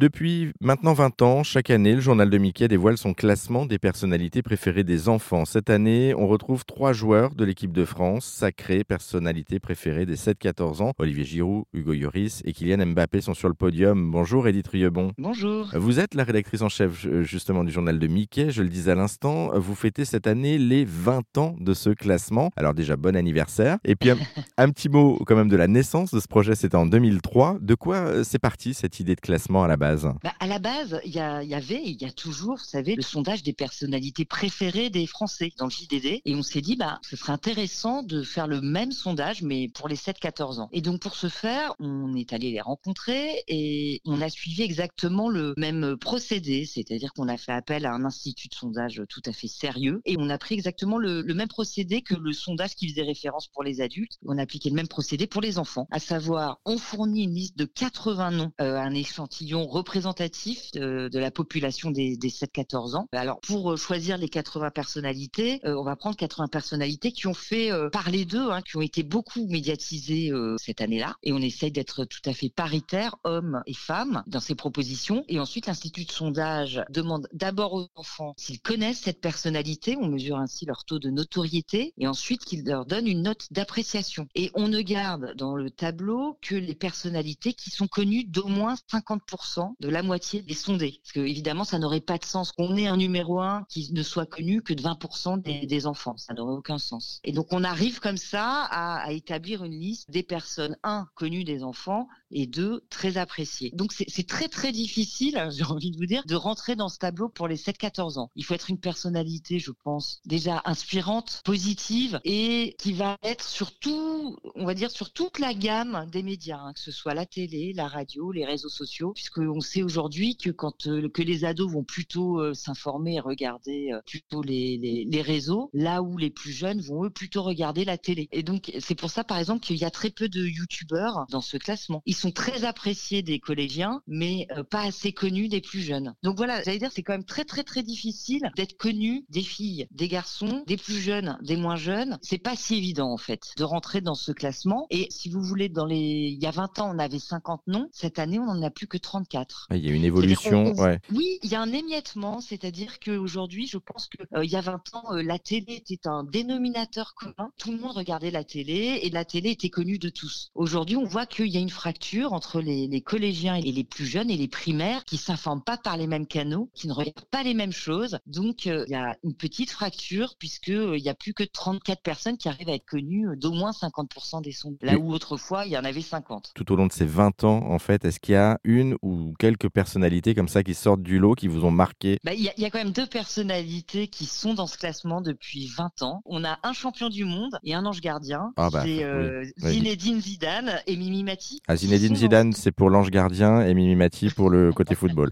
Depuis maintenant 20 ans, chaque année, le journal de Mickey dévoile son classement des personnalités préférées des enfants. Cette année, on retrouve trois joueurs de l'équipe de France, sacrées personnalités préférées des 7-14 ans. Olivier Giroud, Hugo Lloris et Kylian Mbappé sont sur le podium. Bonjour Edith Riebon. Bonjour. Vous êtes la rédactrice en chef justement du journal de Mickey, je le disais à l'instant. Vous fêtez cette année les 20 ans de ce classement. Alors déjà, bon anniversaire. Et puis un, un petit mot quand même de la naissance de ce projet, c'était en 2003. De quoi euh, c'est parti cette idée de classement à la base? Bah, À la base, il y, avait, il y a toujours, vous savez, le sondage des personnalités préférées des Français dans le JDD. Et on s'est dit, bah, ce serait intéressant de faire le même sondage, mais pour les 7-14 ans. Et donc pour ce faire, on est allé les rencontrer et on a suivi exactement le même procédé, c'est-à-dire qu'on a fait appel à un institut de sondage tout à fait sérieux et on a pris exactement le, le même procédé que le sondage qui faisait référence pour les adultes. On a appliqué le même procédé pour les enfants, à savoir on fournit une liste de 80 noms, euh, un échantillon représentatif de, la population des, des 7-14 ans. Alors pour euh, choisir les 80 personnalités, euh, on va prendre 80 personnalités qui ont fait euh, parler d'eux, hein, qui ont été beaucoup médiatisées cette année-là, et on essaye d'être tout à fait paritaire, hommes et femmes, dans ces propositions. Et ensuite, l'Institut de sondage demande d'abord aux enfants s'ils connaissent cette personnalité, on mesure ainsi leur taux de notoriété, et ensuite qu'ils leur donnent une note d'appréciation. Et on ne garde dans le tableau que les personnalités qui sont connues d'au moins 50% de la moitié des sondés. Parce que évidemment, ça n'aurait pas de sens qu'on ait un numéro 1 qui ne soit connu que de 20% des, enfants. Ça n'aurait aucun sens. Et donc on arrive comme ça à, à établir une liste des personnes, un, connues des enfants, et deux, très appréciées. Donc c'est très très difficile, j'ai envie de vous dire, de rentrer dans ce tableau pour les 7-14 ans. Il faut être une personnalité, je pense, déjà inspirante, positive, et qui va être surtout, on va dire, sur toute la gamme des médias, hein, que ce soit la télé, la radio, les réseaux sociaux, puisqu'on sait aujourd'hui que quand euh, que les ados vont plutôt euh, s'informer et regarder euh, plutôt les, les, les, réseaux, là où les plus jeunes vont eux plutôt regarder la télé. Et donc c'est pour ça par exemple qu'il y a très peu de youtubeurs dans ce classement. Sont très appréciés des collégiens, mais euh, pas assez connus des plus jeunes. Donc voilà, j'allais dire c'est quand même très très très difficile d'être connu des filles, des garçons, des plus jeunes, des moins jeunes. C'est pas si évident en fait de rentrer dans ce classement. Et si vous voulez, dans les, il y a 20 ans on avait 50 noms, cette année on en a plus que 34. Ah, il y a une évolution, on, ouais. Oui, il y a un émiettement, c'est-à-dire qu'aujourd'hui, je pense que euh, il y a 20 ans, euh, la télé était un dénominateur commun. Tout le monde regardait la télé et la télé était connue de tous. Aujourd'hui, on voit qu'il y a une fracture entre les, les, collégiens et les plus jeunes et les primaires qui s'informent pas par les mêmes canaux, qui ne regardent pas les mêmes choses. Donc, euh, il y a une petite fracture puisque euh, il y a plus que 34 personnes qui arrivent à être connues d'au moins 50% des sons. Là où autrefois, il y en avait 50. Tout au long de ces 20 ans, en fait, est-ce qu'il y a une ou quelques personnalités comme ça qui sortent du lot, qui vous ont marqué? Bah, Il y, y, a quand même deux personnalités qui sont dans ce classement depuis 20 ans. On a un champion du monde et un ange gardien. Ah bah, c'est euh, oui. Zinedine Zidane et Mimi Mati. Ah, Zinedine Zidane, c'est pour l'ange gardien et Mimi Mati pour le côté football.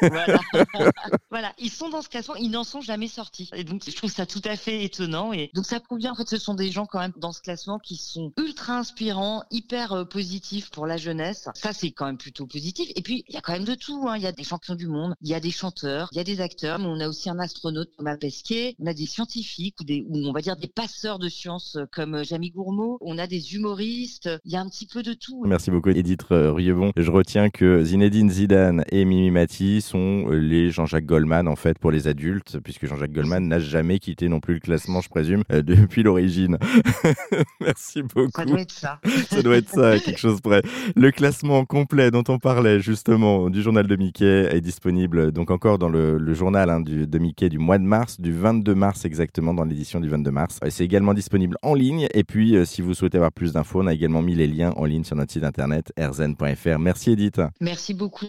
voilà. voilà. ils sont dans ce classement, ils n'en sont jamais sortis. Et donc, je trouve ça tout à fait étonnant. Et donc, ça prouve bien, en fait, ce sont des gens quand même dans ce classement qui sont ultra inspirants, hyper euh, positifs pour la jeunesse. Ça, c'est quand même plutôt positif. Et puis, il y a quand même de tout. Hein. Il y a des champions du monde, il y a des chanteurs, il y a des acteurs, mais on a aussi un astronaute Thomas Pesquet, on a des scientifiques ou des, ou on va dire des passeurs de sciences comme Jamie Gourmaud, on a des humoristes, il y a un petit peu de tout. Merci beaucoup, Edith Rievon. Je retiens que Zinedine Zidane et Mimi Mati sont les Jean-Jacques Goldman, en fait, pour les adultes, puisque Jean-Jacques Goldman n'a jamais quitté non plus le classement, je présume, euh, depuis l'origine. Merci beaucoup. Ça doit être ça. ça doit être ça, quelque chose près. Le classement complet dont on parlait, justement, du journal de Mickey est disponible, donc encore dans le, le journal hein, du, de Mickey du mois de mars, du 22 mars exactement, dans l'édition du 22 mars. C'est également disponible en ligne. Et puis, euh, si vous souhaitez avoir plus d'infos, on a également mis les liens en ligne sur notre site internet Merci Edith. Merci beaucoup.